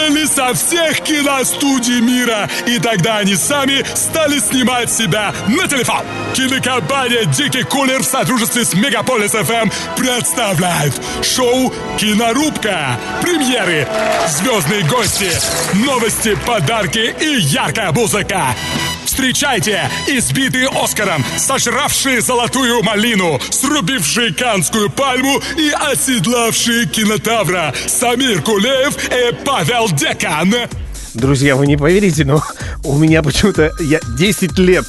продали со всех киностудий мира. И тогда они сами стали снимать себя на телефон. Кинокомпания «Дикий кулер» в сотрудничестве с Мегаполис ФМ представляет шоу «Кинорубка». Премьеры, звездные гости, новости, подарки и яркая музыка. Встречайте избитые Оскаром, сожравшие золотую малину, срубившие канскую пальму и оседлавшие кинотавра Самир Кулеев и Павел Декан. Друзья, вы не поверите, но у меня почему-то я 10 лет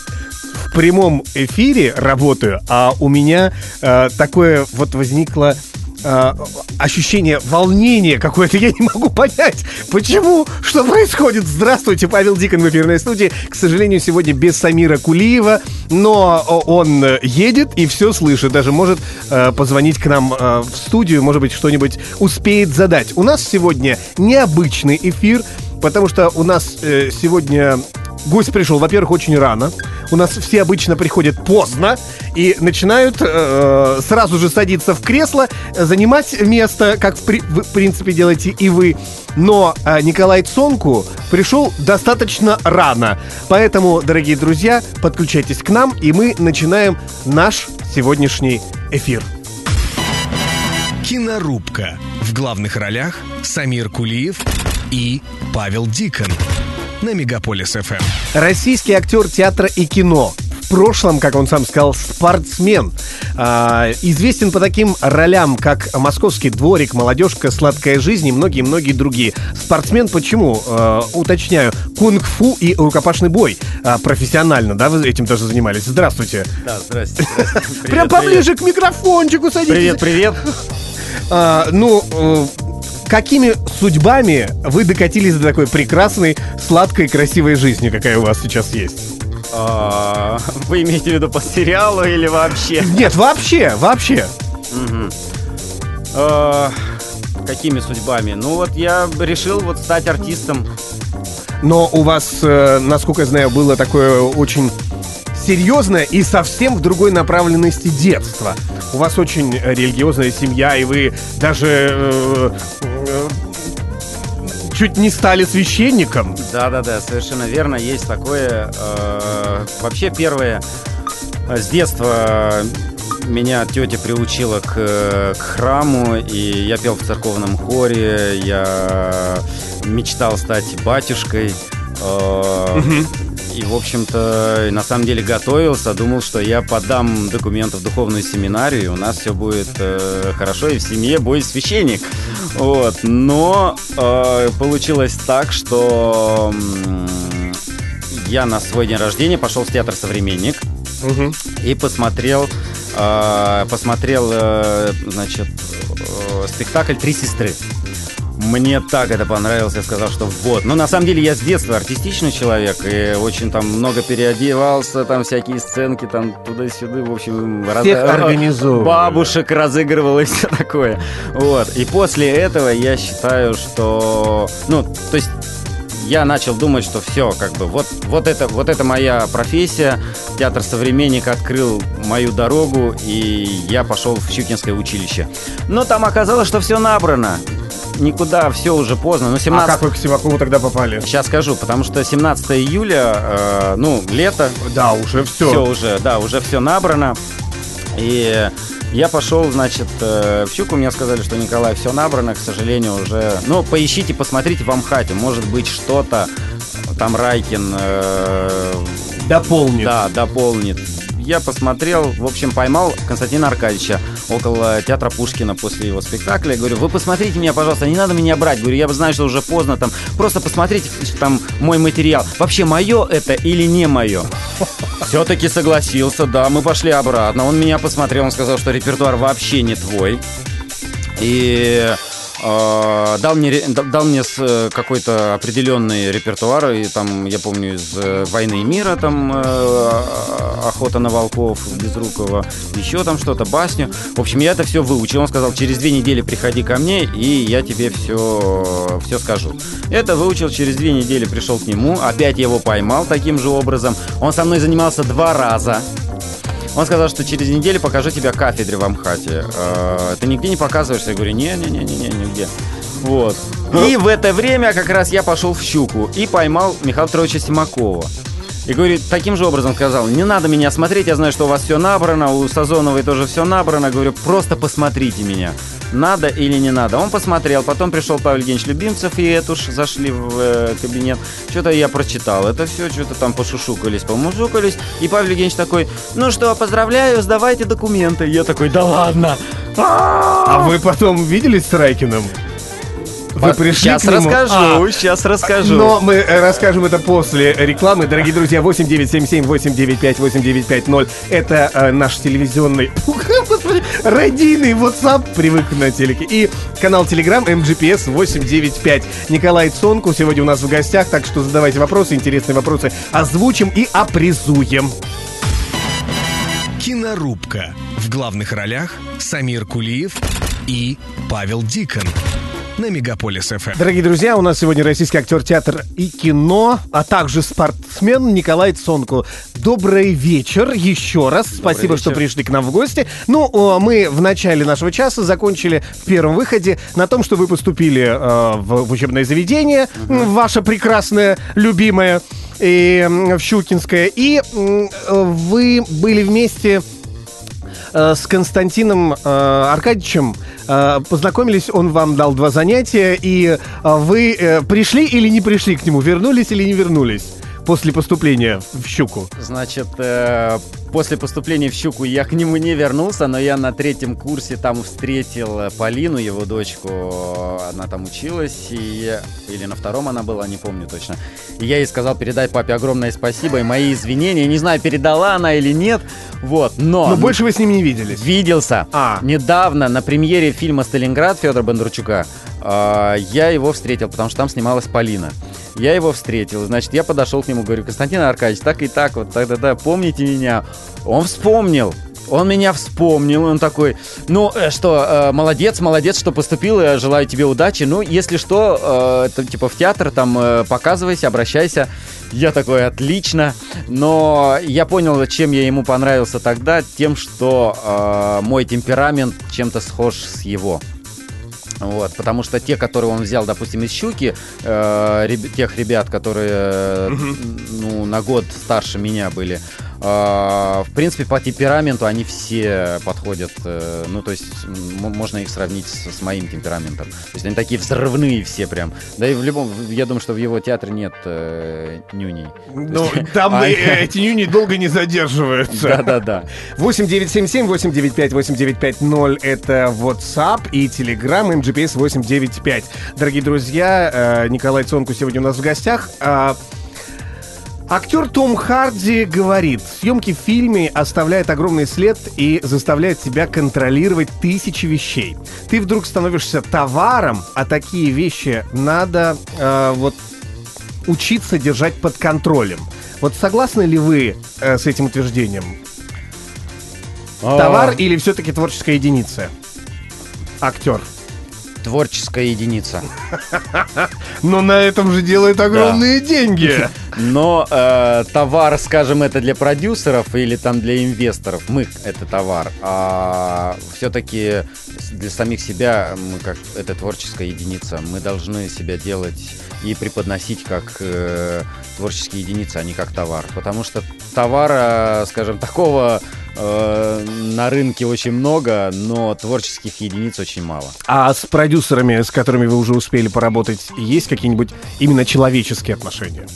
в прямом эфире работаю, а у меня э, такое вот возникло э, ощущение волнения какое-то. Я не могу понять, почему, что происходит. Здравствуйте, Павел Дикон в эфирной студии. К сожалению, сегодня без Самира Кулиева, но он едет и все слышит. Даже может э, позвонить к нам э, в студию, может быть, что-нибудь успеет задать. У нас сегодня необычный эфир, потому что у нас э, сегодня гость пришел, во-первых, очень рано. У нас все обычно приходят поздно и начинают э, сразу же садиться в кресло, занимать место, как в, при, в принципе делаете и вы. Но э, Николай Цонку пришел достаточно рано. Поэтому, дорогие друзья, подключайтесь к нам, и мы начинаем наш сегодняшний эфир. Кинорубка. В главных ролях Самир Кулиев и Павел Дикон на Мегаполис ФМ. Российский актер театра и кино. В прошлом, как он сам сказал, спортсмен. А, известен по таким ролям, как «Московский дворик», «Молодежка», «Сладкая жизнь» и многие-многие другие. Спортсмен почему? А, уточняю, кунг-фу и рукопашный бой. А, профессионально, да, вы этим тоже занимались? Здравствуйте. Да, здрасте. здрасте. Прям поближе к микрофончику садитесь. Привет, привет. А, ну, э, какими судьбами вы докатились до такой прекрасной, сладкой, красивой жизни, какая у вас сейчас есть? А, Вы имеете в виду по сериалу или вообще? Нет, вообще, вообще. А, Какими судьбами? Ну вот я решил вот стать артистом. Но у вас, э, насколько я знаю, было такое очень серьезное и совсем в другой направленности детство. У вас очень религиозная семья, и вы даже э, э, чуть не стали священником. Да-да-да, совершенно верно, есть такое. э, Вообще первое, э, с детства меня тетя приучила к, э, к храму, и я пел в церковном хоре, я мечтал стать батюшкой. э, И, в общем-то, на самом деле готовился, думал, что я подам документы в духовную семинарию, и у нас все будет э, хорошо, и в семье будет священник. Вот. Но э, получилось так, что м, я на свой день рождения пошел в театр «Современник» Мгм. и посмотрел, э, посмотрел, э, значит, э, спектакль «Три сестры». Мне так это понравилось, я сказал, что вот. Но на самом деле я с детства артистичный человек и очень там много переодевался, там всякие сценки там туда-сюда, в общем, раз- Всех организовывал. бабушек разыгрывал и все такое. Вот. И после этого я считаю, что, ну, то есть я начал думать, что все, как бы, вот, вот, это, вот это моя профессия. Театр «Современник» открыл мою дорогу, и я пошел в Щукинское училище. Но там оказалось, что все набрано. Никуда, все уже поздно. Ну, А 17... как вы к Сивакову тогда попали? Сейчас скажу, потому что 17 июля, э, ну, лето, Да, уже все. все уже, да, уже все набрано. И я пошел, значит, э, в Щуку, мне сказали, что Николай, все набрано, к сожалению, уже. Ну, поищите, посмотрите в Амхате, может быть, что-то там Райкин э, Дополнит. да, дополнит. Я посмотрел, в общем, поймал Константина Аркадьевича около театра Пушкина после его спектакля. Говорю, вы посмотрите меня, пожалуйста, не надо меня брать. Говорю, я знаю, что уже поздно там. Просто посмотрите там мой материал. Вообще, мое это или не мое? Все-таки согласился, да, мы пошли обратно. Он меня посмотрел, он сказал, что репертуар вообще не твой. И э, дал мне, дал мне э, какой-то определенный репертуар, и там, я помню, из э, «Войны и мира», там э, «Охота на волков» Безрукова, еще там что-то, басню. В общем, я это все выучил. Он сказал, через две недели приходи ко мне, и я тебе все, все скажу. Это выучил, через две недели пришел к нему, опять его поймал таким же образом. Он со мной занимался два раза. Он сказал, что через неделю покажу тебя кафедре в Амхате. Э, Ты нигде не показываешься? Я говорю, не-не-не-не, нигде. Вот. И в это время как раз я пошел в щуку и поймал Михаила Петровича Симакова. И говорит, таким же образом сказал, не надо меня смотреть, я знаю, что у вас все набрано, у Сазоновой тоже все набрано. Говорю, просто посмотрите меня, надо или не надо. Он посмотрел, потом пришел Павел Евгеньевич Любимцев и Этуш, зашли в э, кабинет. Что-то я прочитал, это все, что-то там пошушукались, помушукались. И Павел Евгеньевич такой, ну что, поздравляю, сдавайте документы. Я такой, да ладно. А вы потом виделись с Райкиным? Вы пришли Сейчас к нему? расскажу, А, сейчас расскажу. Но мы э, расскажем это после рекламы. Дорогие друзья, 8977-895-8950. Это э, наш телевизионный, радийный WhatsApp, привык на телеке. И канал Telegram MGPS 895. Николай Цонку сегодня у нас в гостях, так что задавайте вопросы, интересные вопросы озвучим и опризуем. Кинорубка. В главных ролях Самир Кулиев и Павел Дикон. На Мегаполис ФМ. Дорогие друзья, у нас сегодня российский актер театр и кино, а также спортсмен Николай Цонку. Добрый вечер еще раз. Спасибо, что вечер. пришли к нам в гости. Ну, мы в начале нашего часа закончили в первом выходе на том, что вы поступили э, в, в учебное заведение, м, ваше прекрасное, любимое, и, в Щукинское. И э, вы были вместе э, с Константином э, Аркадьевичем э, познакомились, он вам дал два занятия, и э, вы пришли или не пришли к нему, вернулись или не вернулись после поступления в Щуку? Значит, э, после поступления в Щуку я к нему не вернулся, но я на третьем курсе там встретил э, Полину, его дочку. Она там училась, и или на втором она была, не помню точно. И я ей сказал передать папе огромное спасибо и мои извинения. Не знаю, передала она или нет, вот, но... Но больше вы с ним не виделись. Виделся. А. Недавно на премьере фильма «Сталинград» Федора Бондарчука а, я его встретил, потому что там снималась Полина. Я его встретил, значит, я подошел к нему, говорю, Константин Аркадьевич, так и так, вот так-да-да, помните меня? Он вспомнил. Он меня вспомнил, он такой, ну э, что, э, молодец, молодец, что поступил, я желаю тебе удачи. Ну, если что, э, это, типа в театр там показывайся, обращайся. Я такой, отлично. Но я понял, чем я ему понравился тогда, тем, что мой темперамент чем-то схож с его. Вот, потому что те, которые он взял, допустим, из щуки, э, реб- тех ребят, которые э, ну, на год старше меня были, в принципе, по темпераменту они все подходят. э, ну, то есть, можно их сравнить с, с моим темпераментом. То есть они такие взрывные все прям. Да и в любом, я думаю, что в его театре нет э, нюней. Ну, там А, э, эти нюни долго не задерживаются. Да-да-да. 8977 895 8950 это WhatsApp и Telegram MGPS 895. Дорогие друзья, э, Николай Цонку сегодня у нас в гостях. А, Актер Том Харди говорит, съемки в фильме оставляют огромный след и заставляют тебя контролировать тысячи вещей. Ты вдруг становишься товаром, а такие вещи надо э, вот учиться держать под контролем. Вот согласны ли вы э, с этим утверждением? Товар или все-таки творческая единица? Актер. Творческая единица. Но на этом же делают огромные деньги. Но э, товар, скажем, это для продюсеров или там для инвесторов, мы это товар. А все-таки для самих себя мы как это творческая единица. Мы должны себя делать и преподносить как э, творческие единицы, а не как товар. Потому что товара, скажем, такого э, на рынке очень много, но творческих единиц очень мало. А с продюсерами, с которыми вы уже успели поработать, есть какие-нибудь именно человеческие отношения?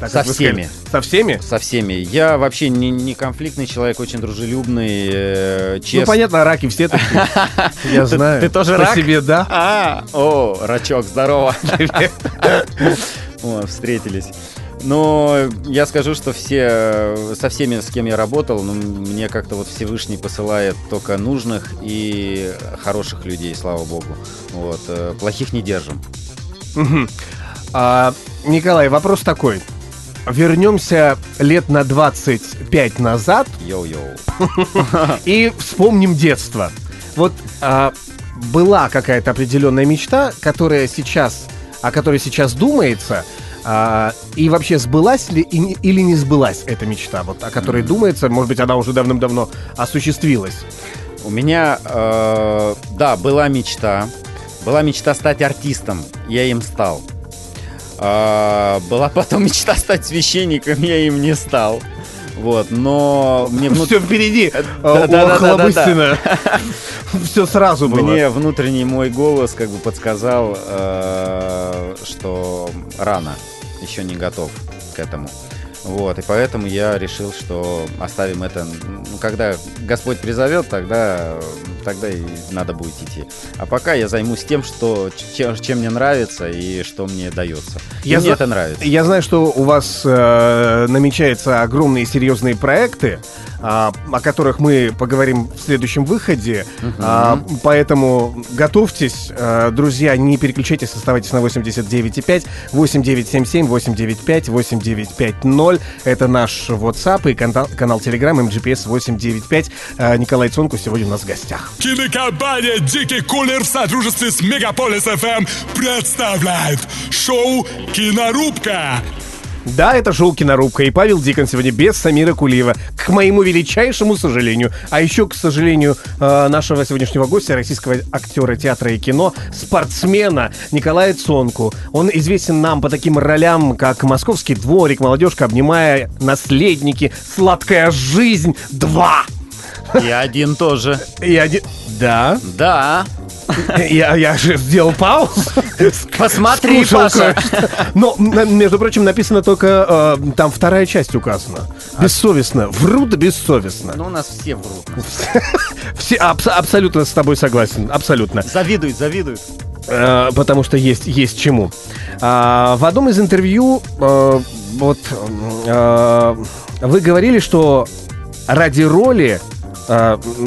Так, Со вы сказали. всеми. Со всеми? Со всеми. Я вообще не, не конфликтный человек, очень дружелюбный, э, честный. Ну, понятно, раки все такие. Я знаю. ты тоже рак? себе, да. А, о, рачок, здорово. Встретились. Но я скажу, что все, э, со всеми, с кем я работал, ну, мне как-то вот Всевышний посылает только нужных и хороших людей, слава богу. Вот, э, плохих не держим. Мгм. А, Николай, вопрос такой. Вернемся лет на 25 назад Йоу-йоу. и вспомним детство. Вот а, была какая-то определенная мечта, которая сейчас, о которой сейчас думается, а, и вообще сбылась ли и не- или не сбылась эта мечта, вот о которой думается, может быть, она уже давным-давно осуществилась. У меня, э, да, была мечта. Была мечта стать артистом, я им стал. А, была потом мечта стать священником, я им не стал. Вот, но мне внут- Все впереди. Да, да, да, да, да, Все сразу было. Мне внутренний мой голос как бы подсказал, э, что рано, еще не готов к этому. Вот, и поэтому я решил, что оставим это, ну, когда Господь призовет, тогда, тогда и надо будет идти. А пока я займусь тем, что, чем, чем мне нравится и что мне дается. И Я мне за- это нравится. Я знаю, что у вас э, намечаются огромные серьезные проекты, а, о которых мы поговорим в следующем выходе. А, поэтому готовьтесь, э, друзья, не переключайтесь, оставайтесь на 89,5, 8977, 895, 8950. Это наш WhatsApp и канал, канал Telegram MGPS 895. Э, Николай Цонку сегодня у нас в гостях. Кинокомпания «Дикий кулер» в сотрудничестве с Мегаполис ФМ представляет шоу «Кинорубка». Да, это шоу «Кинорубка» и Павел Дикон сегодня без Самира Кулиева. К моему величайшему сожалению. А еще, к сожалению, э, нашего сегодняшнего гостя, российского актера театра и кино, спортсмена Николая Цонку. Он известен нам по таким ролям, как «Московский дворик», «Молодежка», «Обнимая», «Наследники», «Сладкая жизнь», «Два». И один тоже. И один... Да, Да. Я, я же сделал паузу. Посмотри, Паша. Но, между прочим, написано только, э, там вторая часть указана. Бессовестно. Врут бессовестно. Ну, у нас все врут. Все абс- абсолютно с тобой согласен. Абсолютно. Завидуют, завидуют. Э, потому что есть, есть чему. А, в одном из интервью э, вот вы говорили, что ради роли,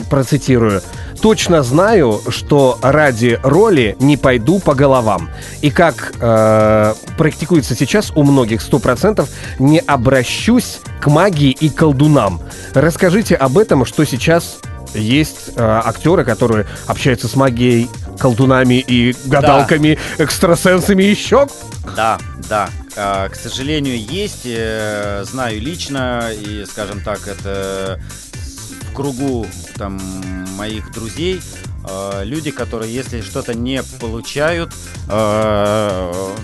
процитирую, точно знаю, что ради роли не пойду по головам. И как э, практикуется сейчас у многих 100%, не обращусь к магии и колдунам. Расскажите об этом, что сейчас есть э, актеры, которые общаются с магией, колдунами и гадалками, экстрасенсами еще. Да, да. А, К сожалению, есть. э, Знаю лично, и, скажем так, это в кругу там моих друзей. э, Люди, которые, если что-то не получают, э,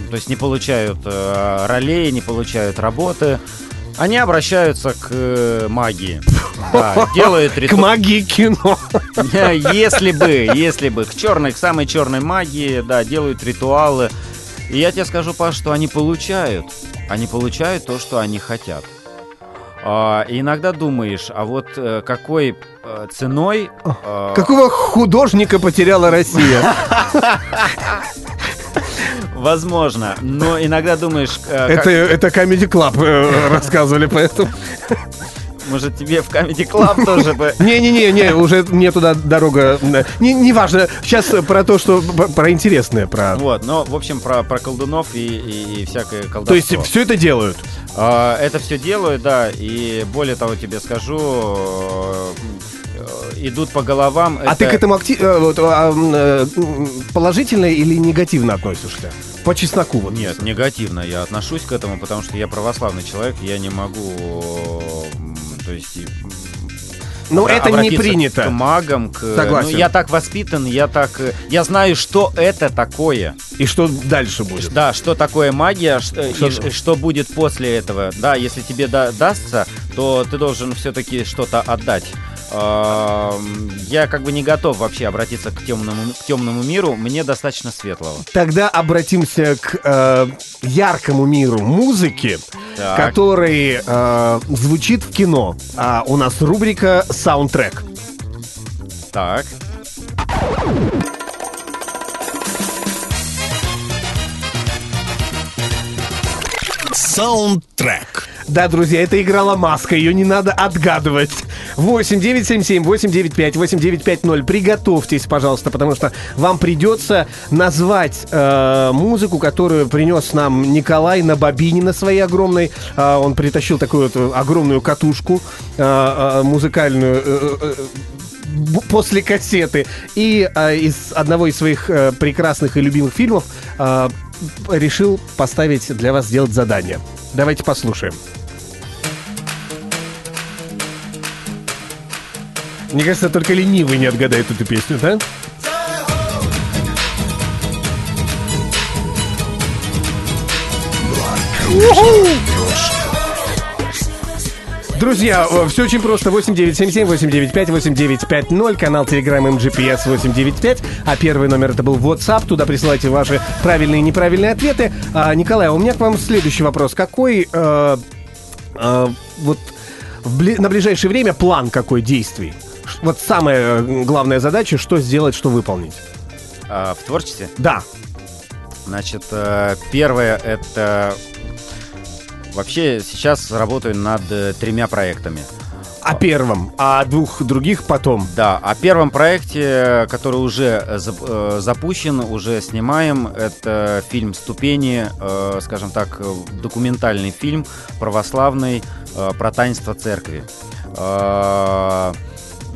то есть не получают э, ролей, не получают работы, они обращаются к магии. Да, делают К риту- магии кино. Если бы, если бы. К черной, к самой черной магии, да, делают ритуалы. И я тебе скажу, Паш, что они получают. Они получают то, что они хотят. А, и иногда думаешь, а вот какой ценой... э, Какого художника потеряла Россия? Возможно. Но иногда думаешь, э, как- Это, это Comedy Club э, рассказывали, поэтому... может тебе в Comedy Club тоже бы... Не-не-не, не, уже мне туда дорога... э, Не, не важно. Сейчас про то, что... Про, интересное, про... Вот, но, в общем, про, про колдунов и, и- и всякое колдовство. То есть все это делают. А, Это все делают, да, и более того тебе скажу, э, э, идут по головам. А ты к этому акти- э, а, э, положительно или негативно относишься? По чесноку вот. Нет, негативно я отношусь к этому, потому что я православный человек, я не могу, то есть... обра- это не принято. К магам, к... Согласен. Ну, я так воспитан, я так... э, Я знаю, что это такое. И что дальше будет? Да, что такое магия, э, Что- и что будет после этого. Да, если тебе да- дастся, то ты должен все-таки что-то отдать. Я как бы не готов вообще обратиться к темному, к темному миру, мне достаточно светлого. Тогда обратимся к э, яркому миру музыки, Так. который э, звучит в кино. А у нас рубрика «Саундтрек». Так. Саундтрек. Да, друзья, это играла маска, ее не надо отгадывать. 8 977 895 8950. Приготовьтесь, пожалуйста, потому что вам придется назвать э, музыку, которую принес нам Николай на бобине на своей огромной. Э, он притащил такую вот огромную катушку э, э, музыкальную. э, э, б- после кассеты. И э, из одного из своих э, прекрасных и любимых фильмов э, решил поставить для вас сделать задание. Давайте послушаем. Мне кажется, только ленивый не отгадает эту песню, да? Woohoo! Друзья, все очень просто. 8977 895 8950, канал Telegram MGPS 895, а первый номер это был WhatsApp. Туда присылайте ваши правильные и неправильные ответы. А, Николай, у меня к вам следующий вопрос. Какой э, э, вот бли- на ближайшее время план какой действий? Вот самая главная задача, что сделать, что выполнить. А, в творчестве? Да. Значит, э, первое это... Вообще сейчас работаю над э, тремя проектами. О первом, а двух других потом. Да, о первом проекте, который уже э, э, запущен, уже снимаем, это фильм «Ступени», скажем так, документальный фильм православный про таинство церкви.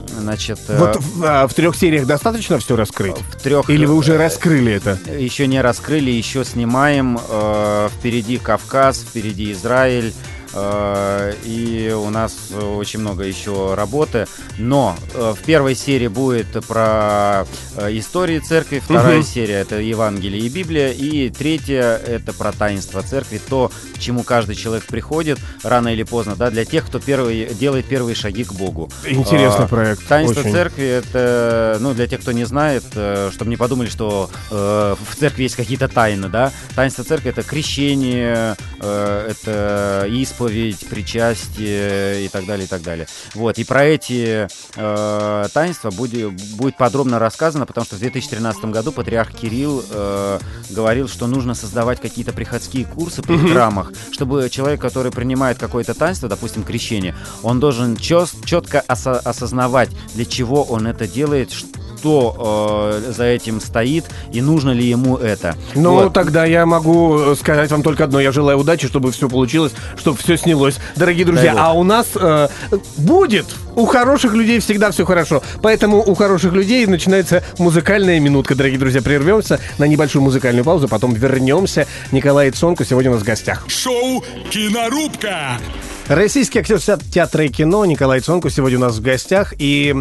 Значит, э, Вот в, а, в трех сериях достаточно все раскрыть? в трех... Или вы уже э, раскрыли это? Еще не раскрыли, еще снимаем. Э, впереди Кавказ, впереди Израиль. Э, и у нас очень много еще работы. Но э, в первой серии будет про э, истории церкви, вторая Мгм. серия это Евангелие и Библия, и третья это про таинство церкви, то, к чему каждый человек приходит рано или поздно, да, для тех, кто первый, делает первые шаги к Богу. Интересный А, проект. Таинство очень. церкви это, ну, для тех, кто не знает, чтобы не подумали, что э, в церкви есть какие-то тайны, да. Таинство церкви это крещение, э, это исповедь, причастие и так далее, и так далее. Вот, и про эти э, таинства будет, будет подробно рассказано, потому что в 2013 году патриарх Кирилл э, говорил, что нужно создавать какие-то приходские курсы при храмах, чтобы человек, который принимает какое-то таинство, допустим, крещение, он должен четко осознавать, для чего он это делает, что э, за этим стоит и нужно ли ему это. Ну, Вот. тогда я могу э, сказать вам только одно. Я желаю удачи, чтобы все получилось, чтобы все снялось. Дорогие друзья, Бог. а у нас э, будет. У хороших людей всегда все хорошо. Поэтому у хороших людей начинается музыкальная минутка. Дорогие друзья, прервемся на небольшую музыкальную паузу, потом вернемся. Николай Цонку сегодня у нас в гостях. Шоу «Кинорубка». Российский актер те- театра и кино Николай Цонку сегодня у нас в гостях. И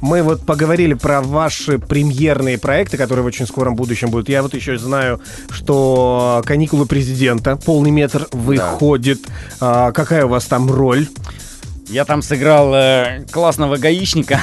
мы вот поговорили про ваши премьерные проекты, которые в очень скором будущем будут. Я вот еще знаю, что «Каникулы президента», полный метр выходит. А, какая у вас там роль? Я там сыграл э, классного гаишника.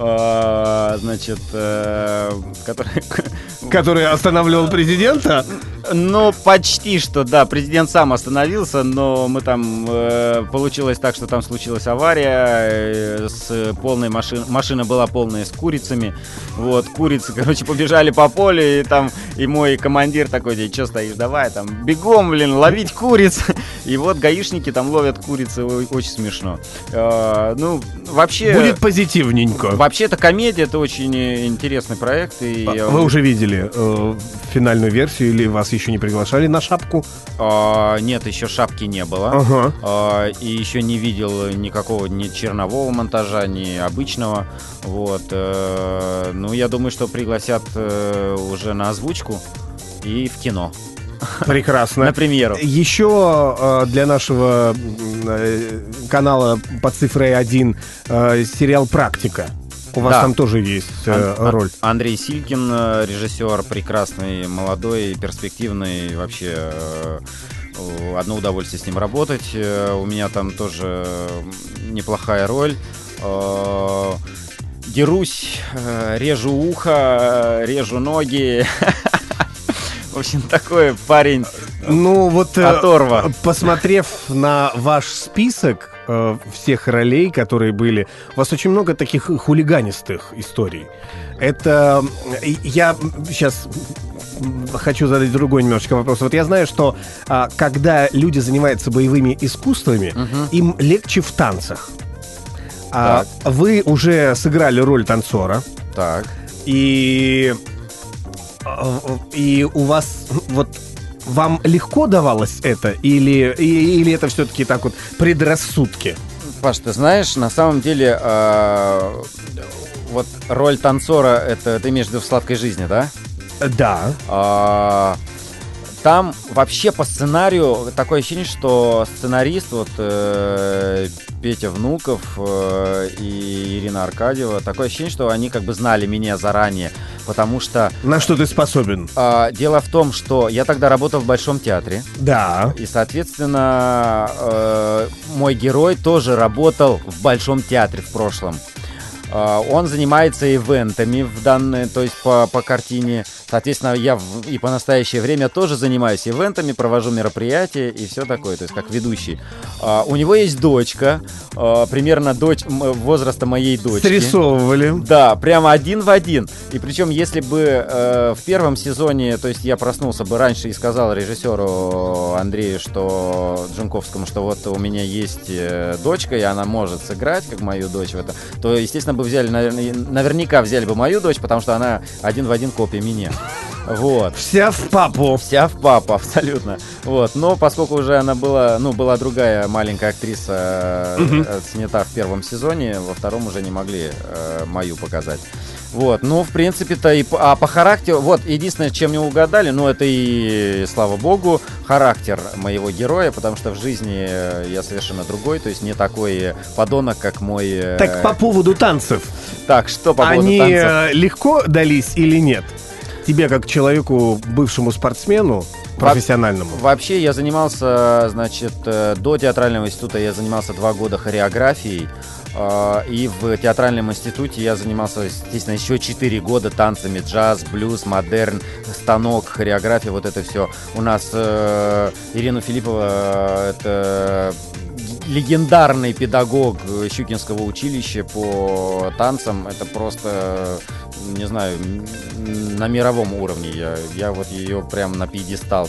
Э, Значит, э, который... Который останавливал президента? Ну, почти что, да. Президент сам остановился, но мы там... э, Получилось так, что там случилась авария э, с полной машиной. Машина была полная с курицами. Вот, курицы, короче, побежали по полю, и там и мой командир такой, что стоишь, давай, там, бегом, блин, ловить куриц. И вот гаишники там ловят курицы, очень смешно. Э, Ну, вообще... Будет позитивненько. Вообще, это комедия, это очень э, интересный проект. И я- Вы уже видели э, финальную версию или вас еще не приглашали на шапку? А, нет, еще шапки не было. Ага. А, и еще не видел никакого ни чернового монтажа, ни обычного. Вот. э, ну, я думаю, что пригласят э, уже на озвучку и в кино. Прекрасно. На премьеру. Еще э, для нашего э, канала по цифре 1 э, сериал «Практика». У вас Да. там тоже есть э, Ан- Ан- роль. Андрей Силькин, э, режиссер, прекрасный, молодой, перспективный, вообще э, одно удовольствие с ним работать. Э, У меня там тоже неплохая роль. Э, Дерусь, э, режу ухо, э, режу ноги. В общем, такой парень. Ну вот, Оторва. посмотрев на ваш список э, всех ролей, которые были, у вас очень много таких хулиганистых историй. Это я сейчас хочу задать другой немножечко вопрос. Вот я знаю, что а, когда люди занимаются боевыми искусствами, им легче в танцах. А вы уже сыграли роль танцора, Так. и э, и у вас вот вам легко давалось это или и- или это все-таки так вот предрассудки? Паш, ты знаешь, на самом деле, э, вот роль танцора, это ты имеешь в виду в сладкой жизни, да? Да. А, там вообще по сценарию такое ощущение, что сценарист, вот э, Петя Внуков э, и Ирина Аркадьева, такое ощущение, что они как бы знали меня заранее, потому что... На что ты способен? Э, дело в том, что я тогда работал в Большом театре. Да. И, соответственно, э, мой герой тоже работал в Большом театре в прошлом. Э, он занимается ивентами в данной, то есть по, по картине. Соответственно, я в, и по настоящее время тоже занимаюсь ивентами, провожу мероприятия и все такое, то есть как ведущий. А, у него есть дочка, а, примерно дочь возраста моей дочки. Срисовывали. Да, прямо один в один. И причем, если бы э, в первом сезоне, то есть я проснулся бы раньше и сказал режиссеру Андрею, что Джунковскому, что вот у меня есть э, дочка, и она может сыграть, как мою дочь в это, то, естественно, бы взяли, наверняка взяли бы мою дочь, потому что она один в один копия меня. Вот. Вся в папу. Вся в папу, абсолютно. Вот. Но поскольку уже она была, ну, была другая маленькая актриса угу. снята в первом сезоне, во втором уже не могли э, мою показать. Вот, ну, в принципе-то, и, а по характеру, вот, единственное, чем не угадали, ну, это и, слава богу, характер моего героя, потому что в жизни я совершенно другой, то есть не такой подонок, как мой... Э, так, по поводу танцев. Так, что по поводу Они танцев? Они легко дались или нет? тебе как человеку, бывшему спортсмену, профессиональному? Во вообще я занимался, значит, э, до театрального института я занимался два года хореографией. А, и в театральном институте я занимался, естественно, еще 4 года танцами, джаз, блюз, модерн, станок, хореография, вот это все. У нас э, Ирина Филиппова, э, это легендарный педагог Щукинского училища по танцам. Это просто, не знаю, на мировом уровне. Я, я вот ее прям на пьедестал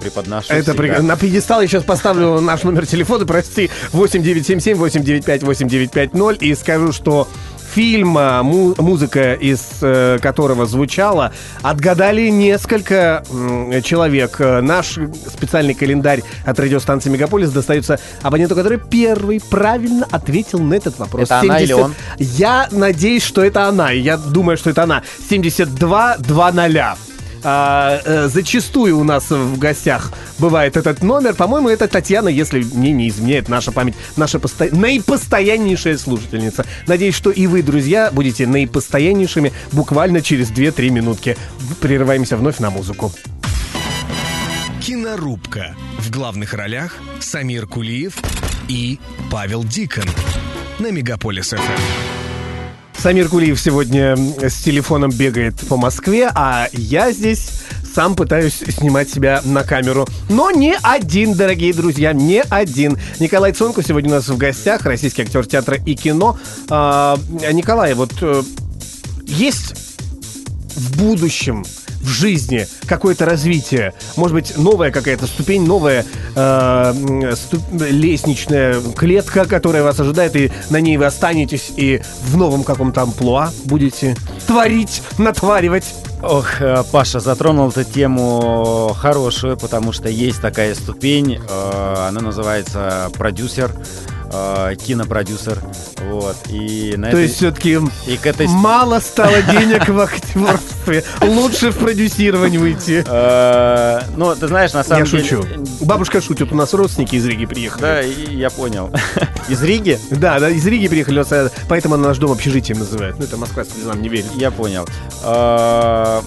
преподношу. Это при... на пьедестал я сейчас поставлю наш номер телефона, прости, 8977 895 8950 и скажу, что фильм, му- музыка из э, которого звучала, отгадали несколько э, человек. Наш специальный календарь от радиостанции Мегаполис достается абоненту, который первый правильно ответил на этот вопрос. Это 70... она или он? Я надеюсь, что это она. Я думаю, что это она. 72 2 0 а, а, зачастую у нас в гостях бывает этот номер. По-моему, это Татьяна, если мне не изменяет наша память, наша посто... наипостояннейшая слушательница. Надеюсь, что и вы, друзья, будете наипостояннейшими буквально через 2-3 минутки. Прерываемся вновь на музыку. Кинорубка. В главных ролях Самир Кулиев и Павел Дикон на Мегаполис ФМ. Самир Кулиев сегодня с телефоном бегает по Москве, а я здесь сам пытаюсь снимать себя на камеру. Но не один, дорогие друзья, не один. Николай Цонко сегодня у нас в гостях, российский актер театра и кино. А, Николай, вот э, есть в будущем в жизни какое-то развитие, может быть, новая какая-то ступень, новая э, ступ, лестничная клетка, которая вас ожидает, и на ней вы останетесь, и в новом каком-то амплуа будете творить, натваривать. Ох, э, Паша затронул эту тему хорошую, потому что есть такая ступень, э, она называется продюсер э, кинопродюсер. Вот. И на То этой... есть все-таки и к этой... мало стало денег в актерстве. Лучше в продюсировании выйти. Э, ну, ты знаешь, на самом деле... Я шучу. Бабушка шутит, у нас родственники из Риги приехали. Да, я понял. Из Риги? Да, да, из Риги приехали, поэтому наш дом общежитием называют. Ну, это Москва, слезам не верит. Я понял. Э,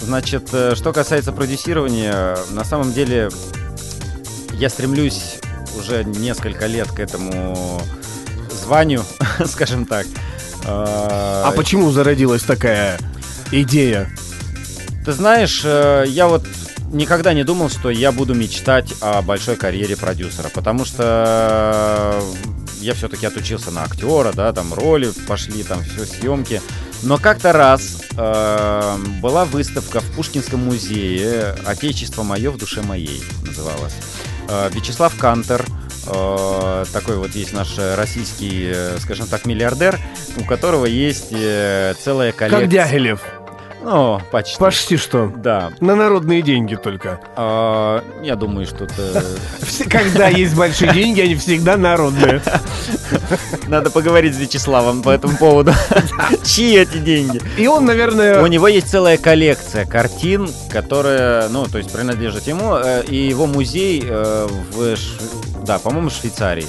значит, э, что касается продюсирования, на самом деле я стремлюсь уже несколько лет к этому званию, скажем так. А, а почему зародилась такая идея? Ты знаешь, э, я вот никогда не думал, что я буду мечтать о большой карьере продюсера, потому что я все-таки отучился на актера, да, там роли пошли, там все съемки. Но как-то раз э, была выставка в Пушкинском музее «Отечество мое в душе моей» называлась. Э, Вячеслав Кантер, э, такой вот есть наш российский, э, скажем так, миллиардер, у которого есть целая коллекция... Как Дягилев. Ну, почти. Почти что. Да. На народные деньги только. А, я думаю, что это... Все- Когда есть большие деньги, они всегда народные. Надо поговорить с Вячеславом по этому поводу. Чьи эти деньги? И он, наверное... У него есть целая коллекция картин, которая, ну, то есть принадлежит ему, э, и его музей э, в, да, по-моему, Швейцарии.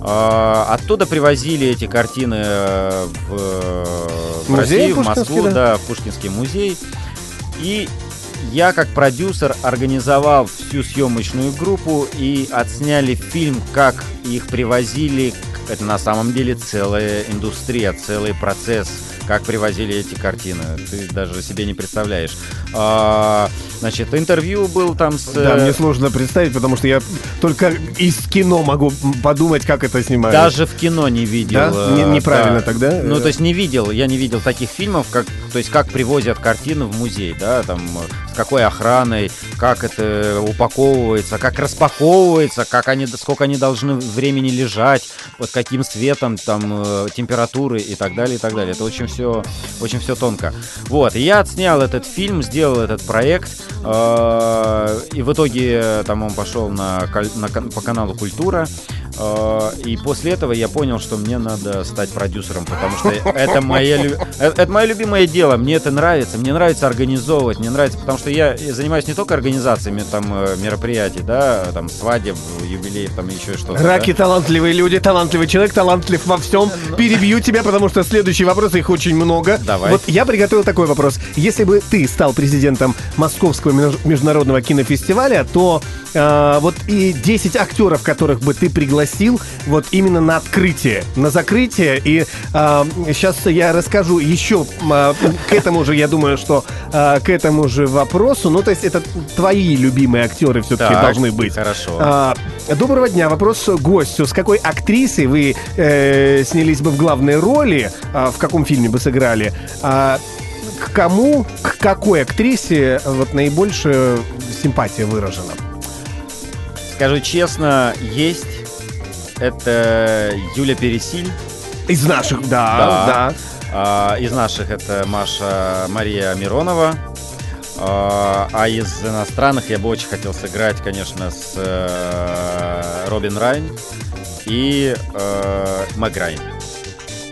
А, Оттуда привозили эти картины э, в, в Музей Россию, в Москву, да? да, в Пушкинский музей. И я как продюсер организовал всю съемочную группу и отсняли фильм, как их привозили. Это на самом деле целая индустрия, целый процесс, как привозили эти картины. Ты даже себе не представляешь. А, значит, интервью был там с... Да, э, мне сложно представить, потому что я только из кино могу подумать, как это снимают. Даже в кино не видел. Да? э, Не- неправильно да. тогда? Ну, то есть не видел, я не видел таких фильмов, как, то есть как привозят картины в музей, да, там, э, с какой охраной, как это упаковывается, как распаковывается, как они, сколько они должны времени лежать, под каким светом, там, э, температуры и так далее, и так далее. Это очень все, очень все тонко. Вот, и я отснял этот фильм, сделал этот проект, э, и в итоге там он пошел на, на по каналу Культура, и после этого я понял, что мне надо стать продюсером, потому что это моя лю- э, это мое любимое дело, мне это нравится, мне нравится организовывать, мне нравится, потому что я занимаюсь не только организациями там э, мероприятий, да, там свадеб, юбилеев, там еще что-то. да. Раки талантливые люди, талантливый человек, талантлив во всем. Перебью тебя, потому что следующие вопросы, их очень много. Давай. Вот я приготовил такой вопрос. Если бы ты стал президентом Московского меж- международного кинофестиваля, то э, вот и 10 актеров, которых бы ты пригласил вот именно на открытие, на закрытие. И сейчас я расскажу еще э, к этому же, я думаю, что э, к этому же вопросу. Ну, то есть это твои любимые актеры все-таки Так, должны быть. Хорошо. А, доброго дня. Вопрос гостю. С какой актрисой вы э, снялись бы в главной роли? А, в каком фильме бы сыграли? А, к кому, к какой актрисе вот наибольшая симпатия выражена? Скажу честно, есть. Это Юля Пересиль. Из наших, да, Да. да. А, из наших это Маша Мария Миронова. А, а из иностранных я бы очень хотел сыграть, конечно, с э, Робин Райн и э, Мэг Райн.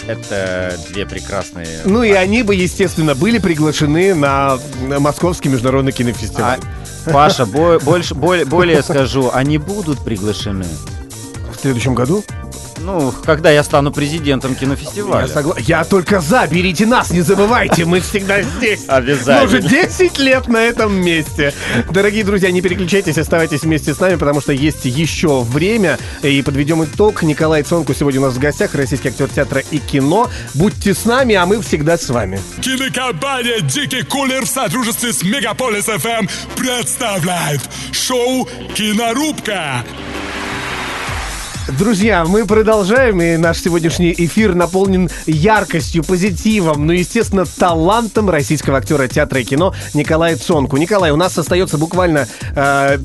Это две прекрасные... Ну и они бы, естественно, были приглашены на на Московский международный кинофестиваль. А, Паша, бо- больше, более, более скажу, они будут приглашены. В следующем году? Ну, когда я стану президентом Я, кинофестиваля. согла- я только за, берите нас, не забывайте, мы всегда здесь. Обязательно. Мы уже 10 лет на этом месте. Дорогие друзья, не переключайтесь, оставайтесь вместе с нами, потому что есть еще время. И подведем итог. Николай Цонку сегодня у нас в гостях, российский актер театра и кино. Будьте с нами, а мы всегда с вами. Кинокомпания «Дикий кулер» в сотрудничестве с Мегаполис ФМ представляет шоу «Кинорубка». Друзья, мы продолжаем, и наш сегодняшний эфир наполнен яркостью, позитивом, ну, естественно, талантом российского актера театра и кино Николая Цонку. Николай, у нас остается буквально э,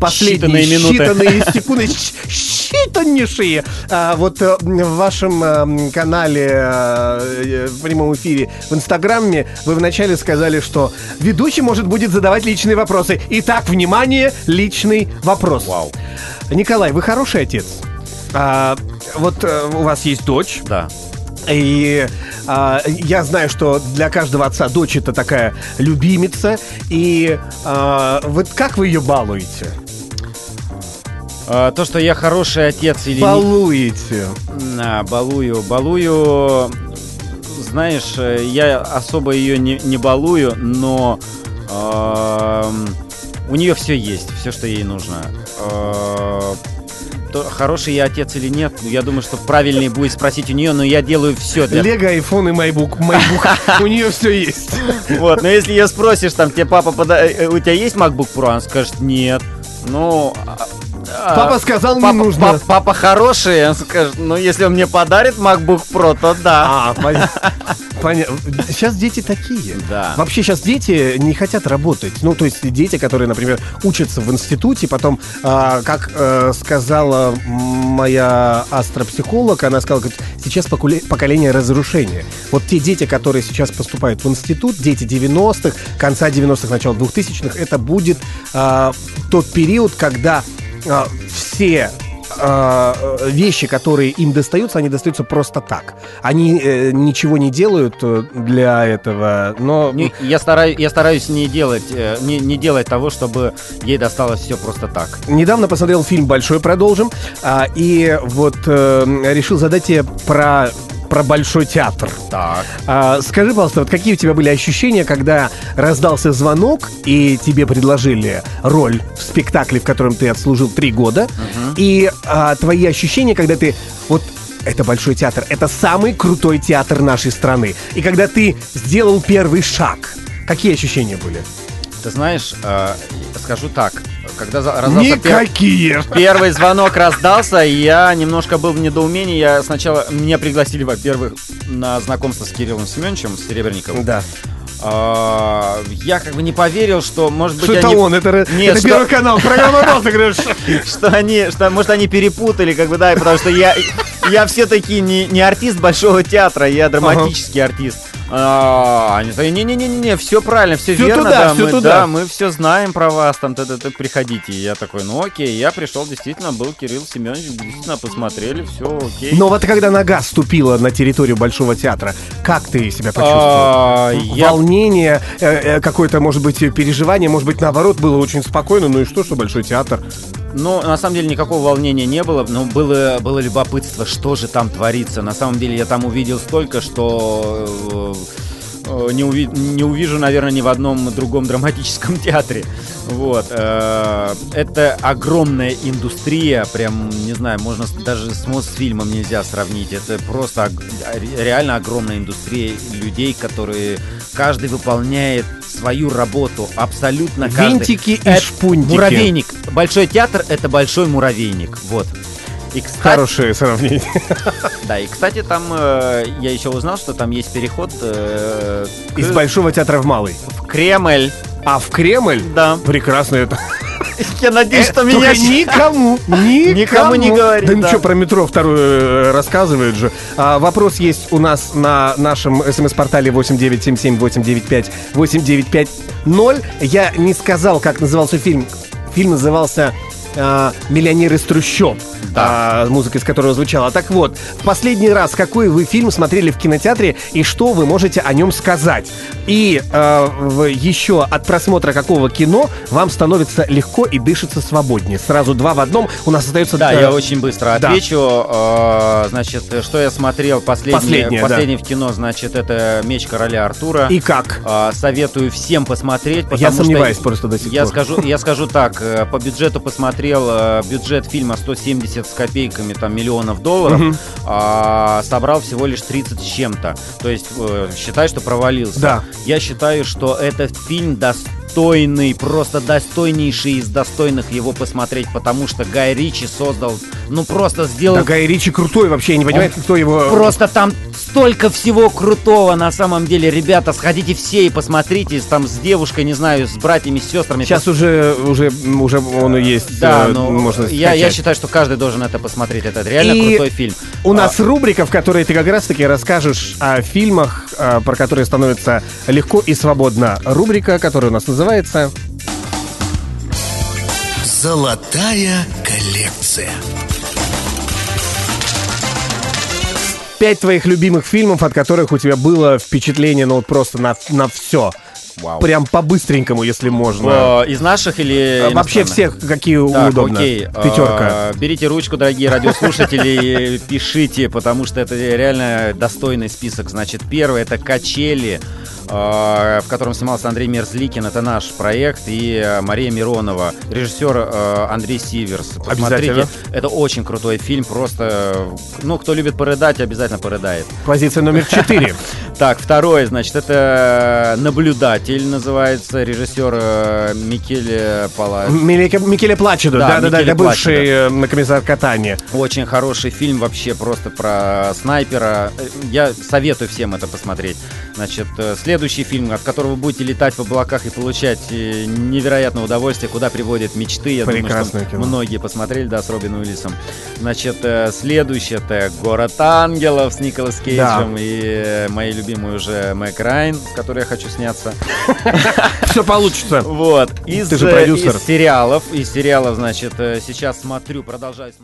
последние Считанные минуты. считанные секунды, считаннейшие. А, вот э, в вашем э, канале э, в прямом эфире в Инстаграме вы вначале сказали, что ведущий, может, будет задавать личные вопросы. Итак, внимание, личный вопрос. Вау. Николай, вы хороший отец. А, вот э, у вас есть дочь, Да. и а, я знаю, что для каждого отца дочь это такая любимица. И а, вот как вы ее балуете? А, то, что я хороший отец или не... Балуете. На, балую, балую. Знаешь, э, я особо ее не, не балую, но эм, у нее все есть, все, что ей нужно. Э, то, хороший я отец или нет, я думаю, что правильнее будет спросить у нее, но я делаю все для Лего, айфон и майбук. Майбук. У нее все есть. Вот, но если ее спросишь, там, тебе папа, пода- э, у тебя есть MacBook Pro? Она скажет, нет. Ну, а- Папа сказал, не Папа, нужно. пап- папа хороший, он скажет, ну если он мне подарит MacBook Pro, то да. А, понятно. Сейчас дети такие. Да. Вообще сейчас дети не хотят работать. Ну, то есть дети, которые, например, учатся в институте, потом, а, как э, сказала моя астропсихолог, она сказала, сейчас поколение разрушения. Вот те дети, которые сейчас поступают в институт, дети 90-х, конца 90-х, начала 2000-х, это будет а, тот период, когда а, все э, вещи, которые им достаются, они достаются просто так. Они э, ничего не делают э, для этого, но... Не- я, стараюсь, я стараюсь не делать, э, не, не делать того, чтобы ей досталось все просто так. Недавно посмотрел фильм «Большой продолжим», а, и вот э, решил задать тебе про, про Большой театр. Так. А, скажи, пожалуйста, вот какие у тебя были ощущения, когда раздался звонок, и тебе предложили роль в спектакле, в котором ты отслужил три года, и а, твои ощущения, когда ты... Вот это Большой театр, это самый крутой театр нашей страны. И когда ты сделал первый шаг, какие ощущения были? Ты знаешь, э, скажу так, когда за- раздался пер- Никакие! первый звонок раздался, я немножко был в недоумении. Я сначала меня пригласили, во-первых, на знакомство с Кириллом Семеновичем, с Серебренниковым. Да. А, я как бы не поверил, что, может быть, Что это они... он? Это, Нет, это что- Первый канал, программа «Розыгрыш». что они, что, может, они перепутали, как бы, да, потому что я, я все-таки не, не артист Большого театра, я драматический артист. А, не-не-не-не, все правильно, все верно, туда, да, всё мы, туда. да, мы все знаем про вас, там, т -т -т, приходите. И я такой, ну окей, я пришел, действительно, был Кирилл Семенович, действительно, посмотрели, все окей. Но вот когда нога ступила на территорию Большого театра, как ты себя почувствовал? А, Волнение, э, э, какое-то, может быть, переживание, может быть, наоборот, было очень спокойно. Ну и что, что Большой театр? Ну, на самом деле никакого волнения не было, но было, было любопытство, что же там творится. На самом деле я там увидел столько, что э, э, не, уви- не увижу, наверное, ни в одном другом драматическом театре. Вот. э, Это огромная индустрия, прям, не знаю, можно даже с Мосфильмом нельзя сравнить. Это просто реально огромная индустрия людей, которые каждый выполняет свою работу абсолютно каждый. Винтики и Это шпунтики. Муравейник. Большой театр это большой муравейник. Вот. И кстати, Хорошее сравнение. да, и кстати, там э, я еще узнал, что там есть переход э, к- Из Большого театра в Малый. в Кремль. А в Кремль? Да. Прекрасно это. Я надеюсь, что Э, меня никому, никому, не говори, Да, да. ничего, про метро вторую э, рассказывают же. А, вопрос есть у нас на нашем смс-портале 8977-895-8950. Я не сказал, как назывался фильм. Фильм назывался а, «Миллионер из трущоб». а, музыка из которого звучала. Так вот, в последний раз какой вы фильм смотрели в кинотеатре и что вы можете о нем сказать? И э, еще от просмотра какого кино вам становится легко и дышится свободнее. Сразу два в одном. У нас остается... Да, э, я очень быстро да. отвечу. Э, Значит, что я смотрел последнее, Последнее, да. последнее в кино, значит, это «Меч короля Артура». И как? Э, Советую всем посмотреть, Я сомневаюсь просто до сих Я пор. скажу, я скажу так, э, по бюджету посмотрел, э, бюджет фильма 170 с копейками там миллионов долларов, Мгм. а собрал всего лишь 30 с чем-то. То есть э, считай, что провалился. Да. Я считаю, что этот фильм достойный, просто достойнейший из достойных его посмотреть, потому что Гай Ричи создал, ну просто сделал Да, Гай Ричи крутой вообще, я не понимаю, кто его... Просто там столько всего крутого на самом деле, ребята, сходите все и посмотрите, там с девушкой, не знаю, с братьями, с сестрами. Сейчас уже, уже, уже он и есть. Да, э, но можно я, я считаю, что каждый должен это посмотреть. Это реально И крутой фильм. У А, нас рубрика, в которой ты как раз-таки расскажешь о фильмах, э, про которые становится легко и свободно. Рубрика, которая у нас называется... Золотая коллекция. Пять твоих любимых фильмов, от которых у тебя было впечатление, ну вот просто на, на все. Вау. Прям по-быстренькому, если можно. э, из наших или А, Вообще всех, какие Так, удобно. окей. Пятерка. Э, Берите ручку, дорогие радиослушатели, пишите, потому что это реально достойный список. Значит, первый это «Качели», э, в котором снимался Андрей Мерзликин. Это наш проект. И э, Мария Миронова. Режиссер э, Андрей Сиверс. Посмотрите. Это очень крутой фильм. Просто, э, ну, кто любит порыдать, обязательно порыдает. Позиция номер четыре. Так, второе, значит, это «Наблюдатель» называется, режиссер Микеле Пала. Микеле, Плачедо, Да, да-да-да, это бывший комиссар Катани. Очень хороший фильм вообще просто про снайпера. Я советую всем это посмотреть. Значит, э, следующий фильм, от которого вы будете летать в облаках и получать э, невероятное удовольствие, куда приводят мечты. Я Прекрасное думаю, что кино. многие посмотрели, да, с Робином Уиллисом. Значит, э, следующее это «Город ангелов» с Николас Кейджем и э, моей любимой уже Мэг Райн, в которой я хочу сняться. Все получится. Вот. Из, Ты же продюсер. из сериалов, из сериалов, значит, сейчас смотрю, продолжаю смотреть.